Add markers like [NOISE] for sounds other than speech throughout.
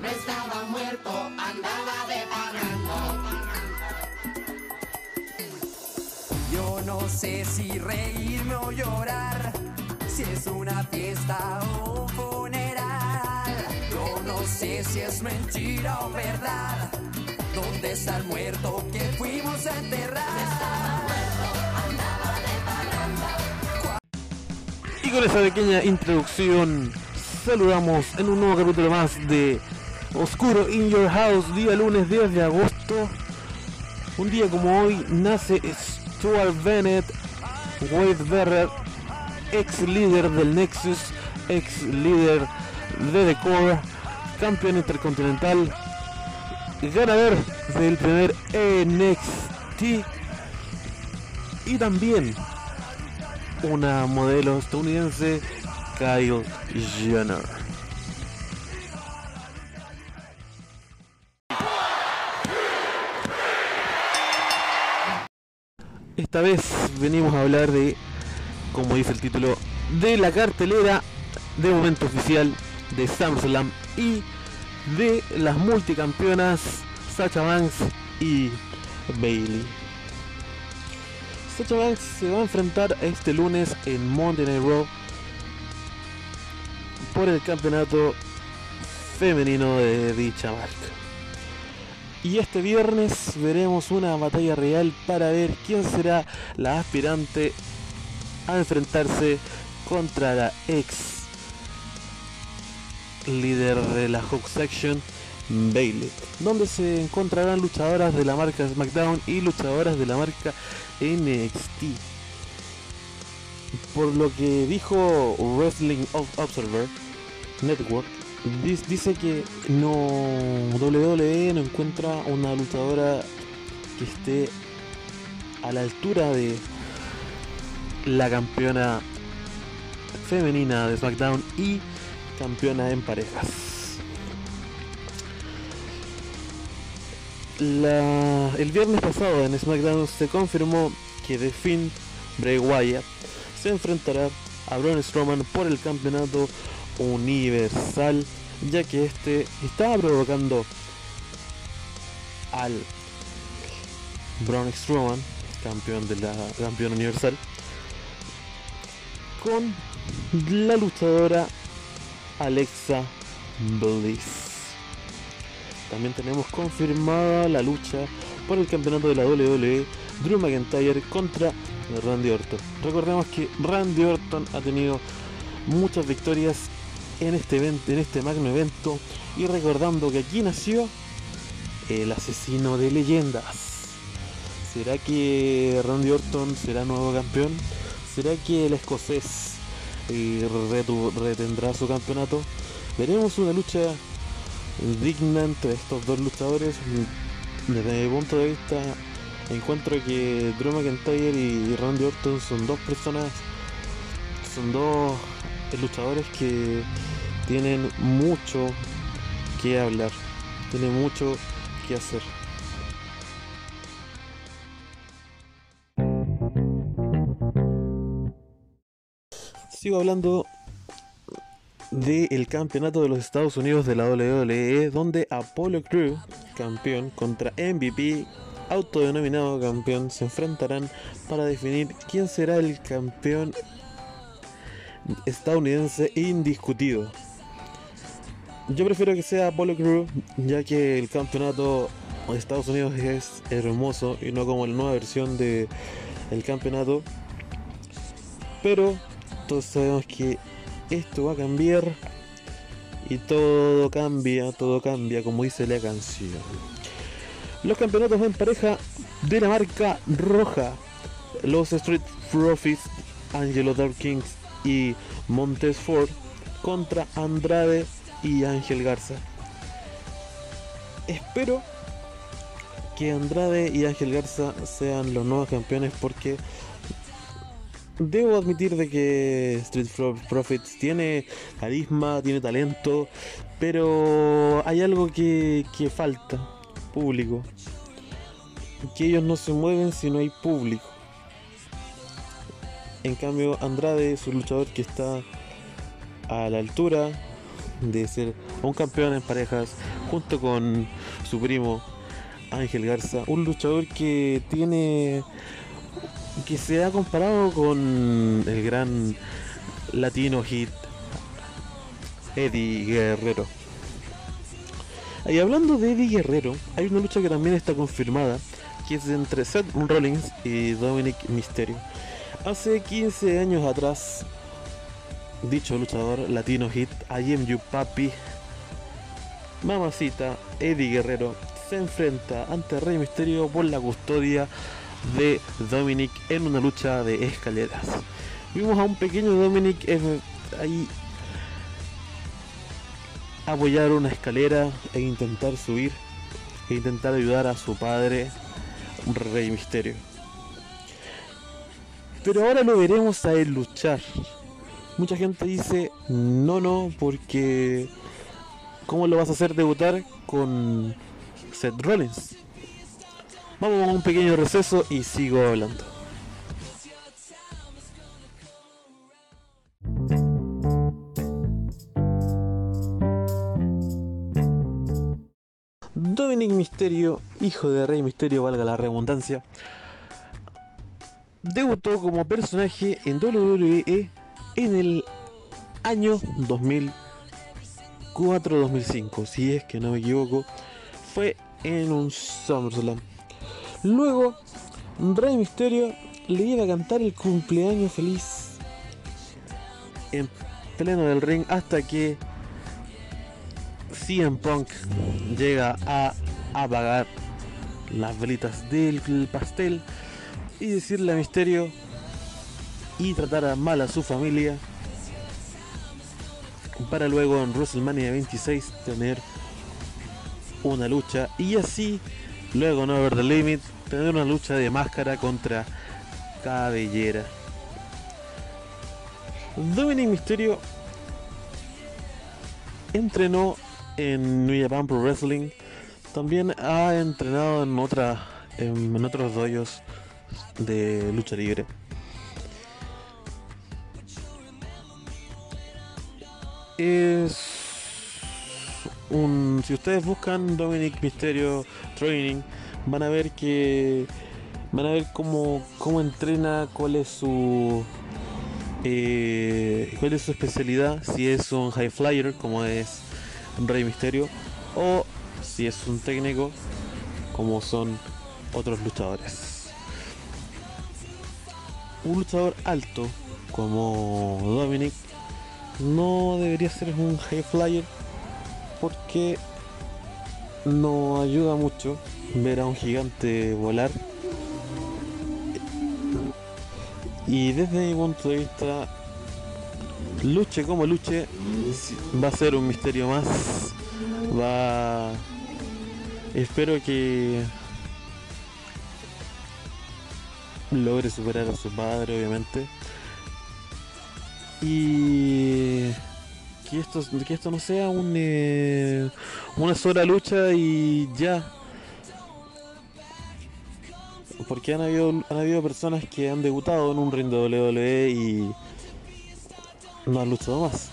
No estaba muerto, andaba de Yo no sé si reírme o llorar, si es una fiesta o un funeral. Yo no sé si es mentira o verdad. ¿Dónde está el muerto que fuimos a enterrar? Y con esa pequeña introducción, saludamos en un nuevo capítulo más de Oscuro in Your House, día lunes 10 de agosto. Un día como hoy nace Stuart Bennett, Wade Barrett, ex líder del Nexus, ex líder de The Core, campeón intercontinental, ganador del primer NXT y también una modelo estadounidense, Kyle Jenner. Esta vez venimos a hablar de, como dice el título, de la cartelera de momento oficial de SummerSlam y de las multicampeonas Sacha Banks y Bailey. Sacha Banks se va a enfrentar este lunes en Monday Night por el campeonato femenino de dicha marca. Y este viernes veremos una batalla real para ver quién será la aspirante a enfrentarse contra la ex líder de la Hawk Section, Bailey, donde se encontrarán luchadoras de la marca SmackDown y luchadoras de la marca NXT. Por lo que dijo Wrestling Observer Network, dice que no WWE no encuentra una luchadora que esté a la altura de la campeona femenina de SmackDown y campeona en parejas. el viernes pasado en SmackDown se confirmó que The Finn Bray Wyatt se enfrentará a Braun Strowman por el campeonato universal, ya que este estaba provocando al Braun Strowman, campeón de la campeón universal, con la luchadora Alexa Bliss. También tenemos confirmada la lucha por el campeonato de la WWE Drew McIntyre contra Randy Orton. Recordemos que Randy Orton ha tenido muchas victorias en este evento, en este magno evento y recordando que aquí nació el asesino de leyendas. ¿Será que Randy Orton será nuevo campeón? ¿Será que el escocés eh, retendrá su campeonato? Veremos una lucha digna entre estos dos luchadores. Desde mi punto de vista, encuentro que Drew McIntyre y Randy Orton son dos personas, son dos luchadores que tienen mucho que hablar, tienen mucho que hacer. Sigo hablando del campeonato de los Estados Unidos de la WWE, donde Apollo Crew, campeón, contra MVP, autodenominado campeón, se enfrentarán para definir quién será el campeón estadounidense indiscutido. Yo prefiero que sea Apollo Crew, ya que el campeonato de Estados Unidos es hermoso y no como la nueva versión del el campeonato. Pero todos sabemos que esto va a cambiar y todo cambia, todo cambia, como dice la canción. Los campeonatos en pareja de la marca roja. Los Street Profits, Angelo Kings y Montes Ford contra Andrade y Ángel Garza. Espero que Andrade y Ángel Garza sean los nuevos campeones porque debo admitir de que Street Profits tiene carisma, tiene talento, pero hay algo que, que falta, público. Que ellos no se mueven si no hay público. En cambio, Andrade es un luchador que está a la altura de ser un campeón en parejas junto con su primo Ángel Garza, un luchador que tiene que se ha comparado con el gran latino hit Eddie Guerrero. Y hablando de Eddie Guerrero, hay una lucha que también está confirmada, que es entre Seth Rollins y Dominic Mysterio. Hace 15 años atrás, dicho luchador latino hit, I am you papi, mamacita, Eddie Guerrero, se enfrenta ante Rey Mysterio por la custodia de Dominic en una lucha de escaleras. Vimos a un pequeño Dominic ahí apoyar una escalera e intentar subir e intentar ayudar a su padre, Rey Misterio. Pero ahora lo veremos a él luchar. Mucha gente dice, no, no, porque ¿cómo lo vas a hacer debutar con Seth Rollins? Vamos a un pequeño receso y sigo hablando. Dominic Misterio, hijo de Rey Misterio, valga la redundancia, debutó como personaje en WWE en el año 2004-2005, si es que no me equivoco, fue en un SummerSlam. Luego, Rey Misterio le iba a cantar el cumpleaños feliz en pleno del ring hasta que CM Punk llega a apagar las velitas del pastel y decirle a Misterio y tratar a mal a su familia para luego en WrestleMania 26 tener una lucha y así luego no Over the Limit tener una lucha de máscara contra Cabellera. Dominic Misterio entrenó en New Japan Pro Wrestling. También ha entrenado en, otra, en, otros doyos de lucha libre. Es un. Si ustedes buscan Dominic Mysterio Training, van a ver que. Van a ver cómo, cómo entrena, cuál es su. Eh, cuál es su especialidad, si es un high flyer como es Rey Misterio o si es un técnico como son otros luchadores. Un luchador alto como Dominic no debería ser un high flyer porque no ayuda mucho ver a un gigante volar. Y desde mi punto de vista luche como luche, va a ser un misterio más. Va. Espero que [LAUGHS] logre superar a su padre, obviamente. Y que esto, que esto no sea un, eh, una sola lucha y ya. Porque han habido, han habido personas que han debutado en un ring de WWE y no ha luchado más.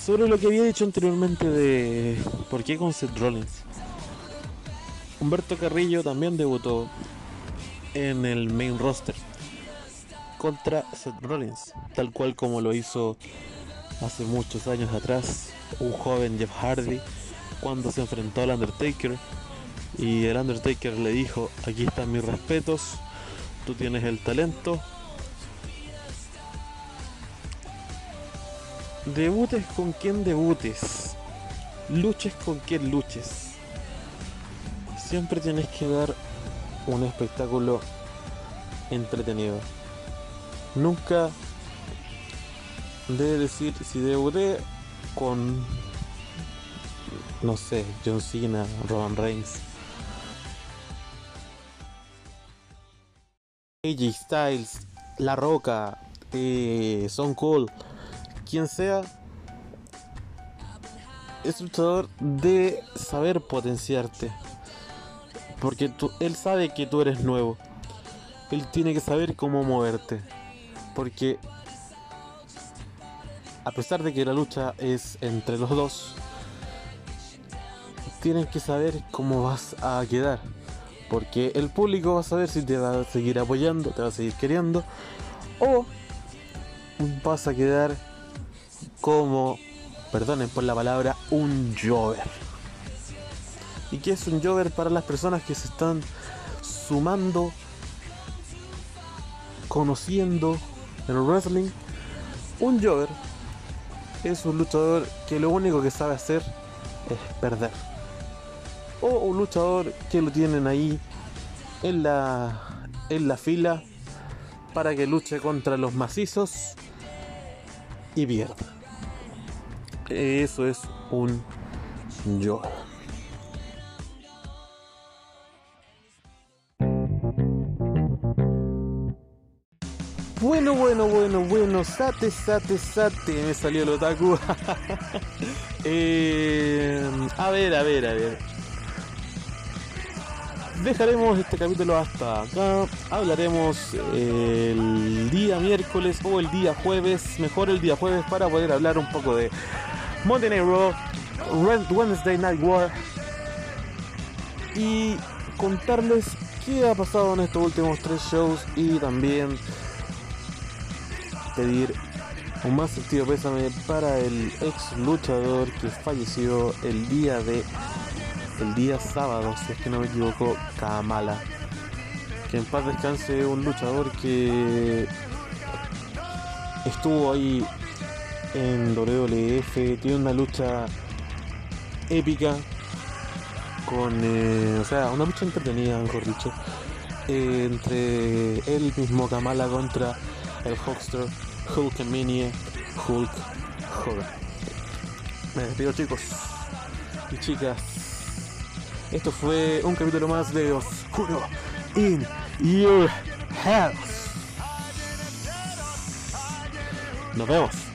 Sobre lo que había dicho anteriormente de por qué con Seth Rollins. Humberto Carrillo también debutó en el main roster contra Seth Rollins, tal cual como lo hizo hace muchos años atrás un joven Jeff Hardy cuando se enfrentó al Undertaker y el Undertaker le dijo, aquí están mis respetos, tú tienes el talento, Debutes con quien debutes. Luches con quien luches. Siempre tienes que dar un espectáculo entretenido. Nunca debe decir si debuté con no sé, John Cena, Roman Reigns. AJ Styles, La Roca, eh, Son Cool quien sea, es luchador de saber potenciarte. Porque tú, él sabe que tú eres nuevo. Él tiene que saber cómo moverte. Porque a pesar de que la lucha es entre los dos, tienen que saber cómo vas a quedar. Porque el público va a saber si te va a seguir apoyando, te va a seguir queriendo, o vas a quedar como, perdonen por la palabra, un jover. ¿Y qué es un jover para las personas que se están sumando, conociendo el wrestling? Un jover es un luchador que lo único que sabe hacer es perder. O un luchador que lo tienen ahí en la, en la fila para que luche contra los macizos y pierda. Eso es un jover. Bueno, bueno, bueno, bueno, sate, sate, sate, me salió el otaku. [LAUGHS] Eh, a ver, a ver, a ver. Dejaremos este capítulo hasta acá. Hablaremos el día miércoles o el día jueves, mejor el día jueves para poder hablar un poco de Raw, Wednesday Night War y contarles qué ha pasado en estos últimos tres shows y también pedir un más sentido pésame para el ex luchador que falleció el día de el día sábado, si es que no me equivoco, Kamala. Que en paz descanse un luchador que estuvo ahí en WWF, tiene una lucha épica con, eh, o sea, una lucha entretenida, mejor dicho, eh, entre él mismo Kamala contra el Hulkster, Hulkamania, Hulk Hogan. Me despido chicos y chicas. Esto fue un capítulo más de Oscuro in Your House. Nos vemos.